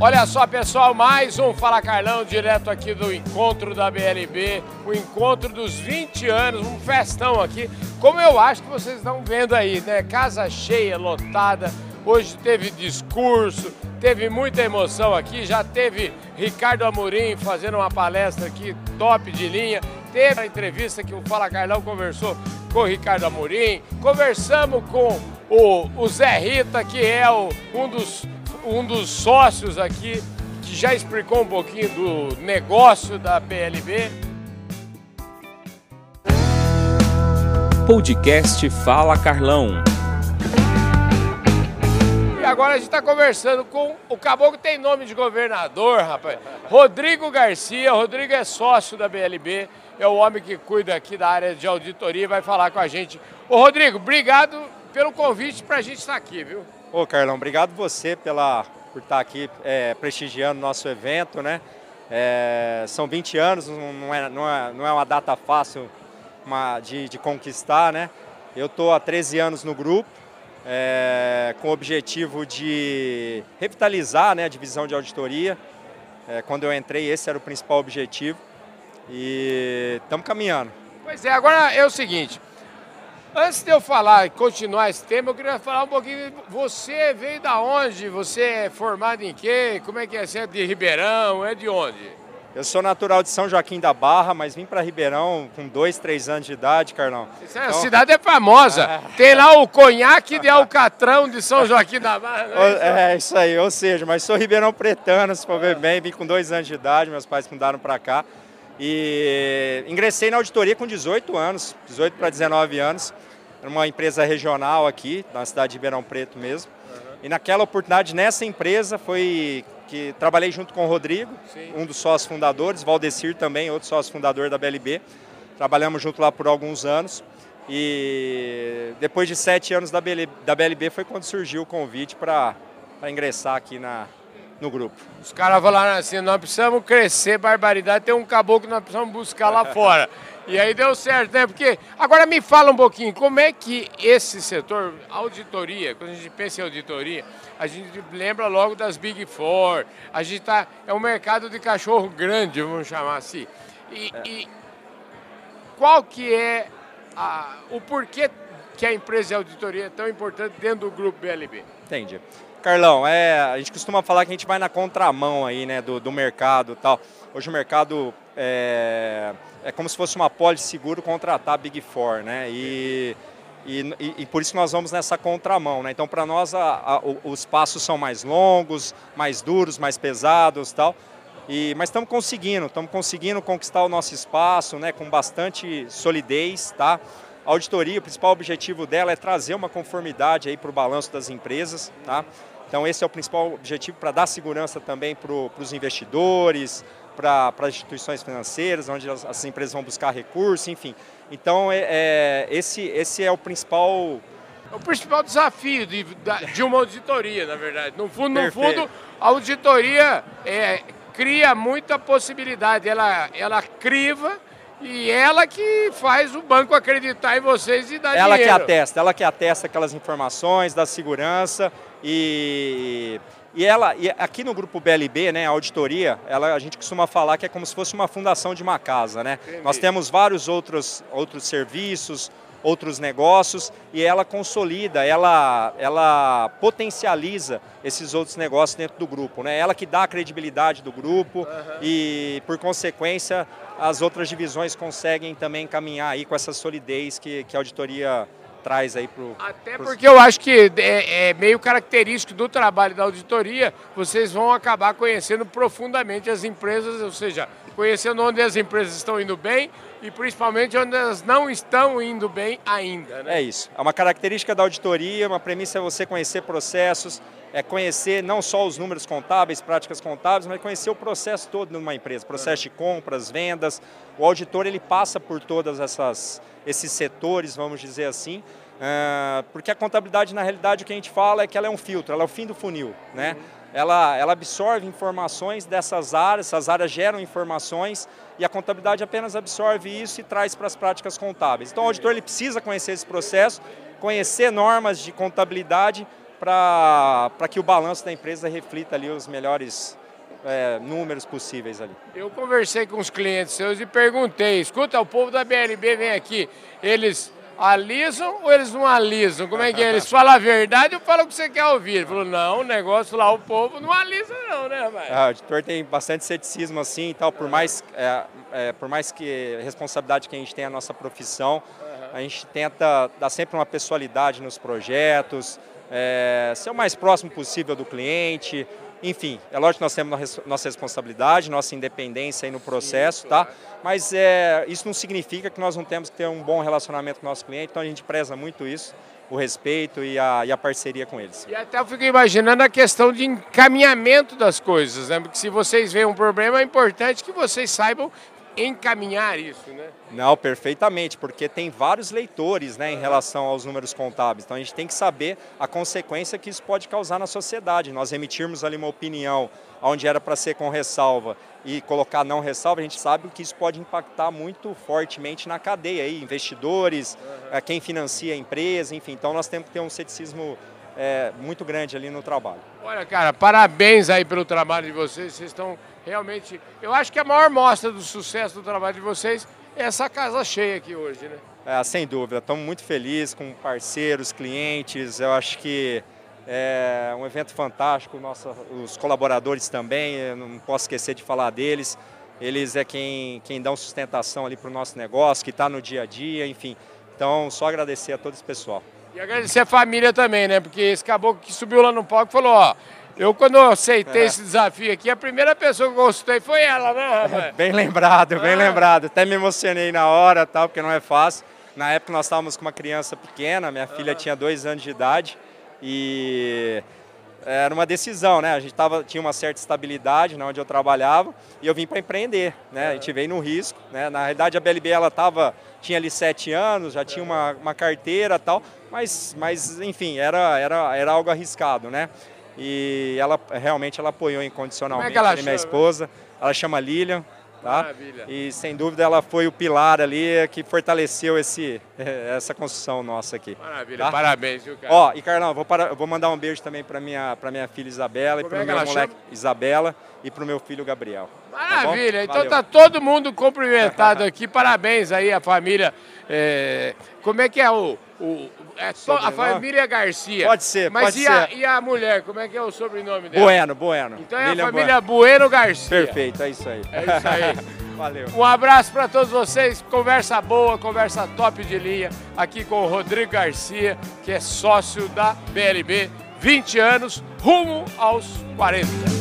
Olha só, pessoal, mais um Fala Carlão, direto aqui do encontro da BLB, o encontro dos 20 anos, um festão aqui, como eu acho que vocês estão vendo aí, né? Casa cheia, lotada, hoje teve discurso, teve muita emoção aqui, já teve Ricardo Amorim fazendo uma palestra aqui top de linha, teve a entrevista que o Fala Carlão conversou com o Ricardo Amorim, conversamos com o, o Zé Rita, que é o, um dos um dos sócios aqui, que já explicou um pouquinho do negócio da PLB. Podcast Fala Carlão. E agora a gente está conversando com o caboclo tem nome de governador, rapaz. Rodrigo Garcia. Rodrigo é sócio da BLB, é o homem que cuida aqui da área de auditoria e vai falar com a gente. Ô Rodrigo, obrigado pelo convite para a gente estar aqui, viu? Ô Carlão, obrigado você pela, por estar aqui é, prestigiando nosso evento, né? É, são 20 anos, não é, não é, não é uma data fácil uma, de, de, conquistar, né? Eu estou há 13 anos no grupo, é, com o objetivo de revitalizar né, a divisão de auditoria. É, quando eu entrei, esse era o principal objetivo e estamos caminhando. Pois é, agora é o seguinte, Antes de eu falar e continuar esse tema, eu queria falar um pouquinho. Você veio da onde? Você é formado em quê? Como é que é? Você é de Ribeirão? É de onde? Eu sou natural de São Joaquim da Barra, mas vim para Ribeirão com dois, três anos de idade, Carlão. Então... A cidade é famosa. É. Tem lá o conhaque de Alcatrão de São Joaquim da Barra. É, é, isso aí, ou seja, mas sou ribeirão pretano, se for ver bem. Vim com dois anos de idade, meus pais mudaram para cá. E ingressei na auditoria com 18 anos, 18 para 19 anos, numa empresa regional aqui, na cidade de Ribeirão Preto mesmo. Uhum. E naquela oportunidade, nessa empresa, foi que trabalhei junto com o Rodrigo, Sim. um dos sócios fundadores, Valdecir também, outro sócio fundador da BLB. Trabalhamos junto lá por alguns anos. E depois de sete anos da BLB, da BLB foi quando surgiu o convite para ingressar aqui na, no grupo. Os caras falaram assim, nós precisamos crescer, barbaridade, tem um caboclo que nós precisamos buscar lá fora. E aí deu certo, né? Porque agora me fala um pouquinho, como é que esse setor, auditoria, quando a gente pensa em auditoria, a gente lembra logo das Big Four, a gente tá, é um mercado de cachorro grande, vamos chamar assim. E, é. e qual que é a, o porquê que a empresa de auditoria é tão importante dentro do grupo BLB? Entendi. Carlão, é, a gente costuma falar que a gente vai na contramão aí, né, do, do mercado tal. Hoje o mercado é, é como se fosse uma pólice seguro contratar a Big Four, né? E, e, e, por isso nós vamos nessa contramão, né? Então para nós a, a, os passos são mais longos, mais duros, mais pesados tal. E, mas estamos conseguindo, estamos conseguindo conquistar o nosso espaço, né? Com bastante solidez, tá? A auditoria, o principal objetivo dela é trazer uma conformidade para o balanço das empresas, tá? Então esse é o principal objetivo para dar segurança também para os investidores, para as instituições financeiras, onde as, as, empresas vão buscar recursos, enfim. Então é, é, esse, esse é o principal é o principal desafio de, de uma auditoria, na verdade. No fundo, no fundo a auditoria é, cria muita possibilidade, ela, ela criva e ela que faz o banco acreditar em vocês e dar ela dinheiro. Ela que atesta, ela que atesta aquelas informações, da segurança e, e ela, e aqui no grupo BLB, né, a auditoria, ela, a gente costuma falar que é como se fosse uma fundação de uma casa, né? Nós temos vários outros, outros serviços, outros negócios e ela consolida, ela, ela potencializa esses outros negócios dentro do grupo. Né? Ela que dá a credibilidade do grupo uhum. e, por consequência, as outras divisões conseguem também caminhar aí com essa solidez que, que a auditoria traz aí para o... Até pros... porque eu acho que é, é, meio característico do trabalho da auditoria, vocês vão acabar conhecendo profundamente as empresas, ou seja, conhecendo onde as empresas estão indo bem e principalmente onde elas não estão indo bem ainda. Né? É isso. É uma característica da auditoria, uma premissa é você conhecer processos, é conhecer não só os números contábeis, práticas contábeis, mas conhecer o processo todo numa empresa, processo de compras, vendas. O auditor ele passa por todas essas esses setores, vamos dizer assim, uh, porque a contabilidade na realidade o que a gente fala é que ela é um filtro, ela é o fim do funil, né? Ela, ela absorve informações dessas áreas, essas áreas geram informações e a contabilidade apenas absorve isso e traz para as práticas contábeis. Então o auditor ele precisa conhecer esse processo, conhecer normas de contabilidade para que o balanço da empresa reflita ali os melhores é, números possíveis ali. Eu conversei com os clientes seus e perguntei, escuta, o povo da BLB vem aqui, eles alisam ou eles não alisam? Como é que é? Eles falam a verdade ou falam o que você quer ouvir? Ele falou, não, o negócio lá, o povo não alisa não, né, rapaz? Ah, o editor tem bastante ceticismo assim e tal, por mais, é, é, por mais que responsabilidade que a gente tem a nossa profissão. A gente tenta dar sempre uma pessoalidade nos projetos, é, ser o mais próximo possível do cliente, enfim, é lógico que nós temos nossa responsabilidade, nossa independência aí no processo, Sim, tá? Mas é, isso não significa que nós não temos que ter um bom relacionamento com o nosso cliente, então a gente preza muito isso, o respeito e a, e a parceria com eles. E até eu fico imaginando a questão de encaminhamento das coisas, né? Porque se vocês veem um problema, é importante que vocês saibam encaminhar isso, né? Não, perfeitamente, porque tem vários leitores né, em relação aos números contábeis. Então a gente tem que saber a consequência que isso pode causar na sociedade. Nós emitirmos ali uma opinião onde era para ser com ressalva e colocar não ressalva, a gente sabe que isso pode impactar muito fortemente na cadeia, aí, investidores, uhum. quem financia a empresa, enfim. Então nós temos que ter um ceticismo é, muito grande ali no trabalho. Olha, cara, parabéns aí pelo trabalho de vocês. Vocês estão realmente. Eu acho que a maior mostra do sucesso do trabalho de vocês é essa casa cheia aqui hoje, né? É, sem dúvida. Estamos muito felizes com parceiros, clientes. Eu acho que é um evento fantástico. Nossa, os colaboradores também, eu não posso esquecer de falar deles. Eles é quem, quem dão sustentação ali para o nosso negócio, que está no dia a dia, enfim. Então, só agradecer a todo esse pessoal. E agradecer a família também, né? Porque esse caboclo que subiu lá no palco falou, ó, eu quando eu aceitei é. esse desafio aqui, a primeira pessoa que gostei foi ela, né, rapaz? bem lembrado, bem ah. lembrado. Até me emocionei na hora, tal, porque não é fácil. Na época nós estávamos com uma criança pequena, minha filha tinha dois anos de idade e era uma decisão, né? A gente tava, tinha uma certa estabilidade né, onde eu trabalhava e eu vim para empreender, né? A gente veio no risco, né? Na realidade a BLB ela tava, tinha ali sete anos, já tinha uma, uma carteira tal, mas, mas enfim, era, era, era algo arriscado, né? E ela realmente ela apoiou incondicionalmente é ela minha esposa. Ela chama Lilian, Tá? Maravilha. E sem dúvida ela foi o pilar ali que fortaleceu esse, essa construção nossa aqui. Maravilha, tá? parabéns, viu, cara? Ó, e Carlão, vou, para, vou mandar um beijo também para minha, minha filha Isabela Como e para o é meu moleque chama? Isabela e para o meu filho Gabriel. Tá Maravilha, tá então tá todo mundo cumprimentado aqui, parabéns aí a família. É, como é que é o, o é só a família Garcia. Pode ser, Mas pode e ser. A, e a mulher, como é que é o sobrenome dela? Bueno, Bueno. Então é a família Bueno. bueno Garcia. Perfeito, é isso aí. É isso aí. Valeu. Um abraço para todos vocês. Conversa boa, conversa top de linha aqui com o Rodrigo Garcia, que é sócio da BLB, 20 anos, rumo aos 40.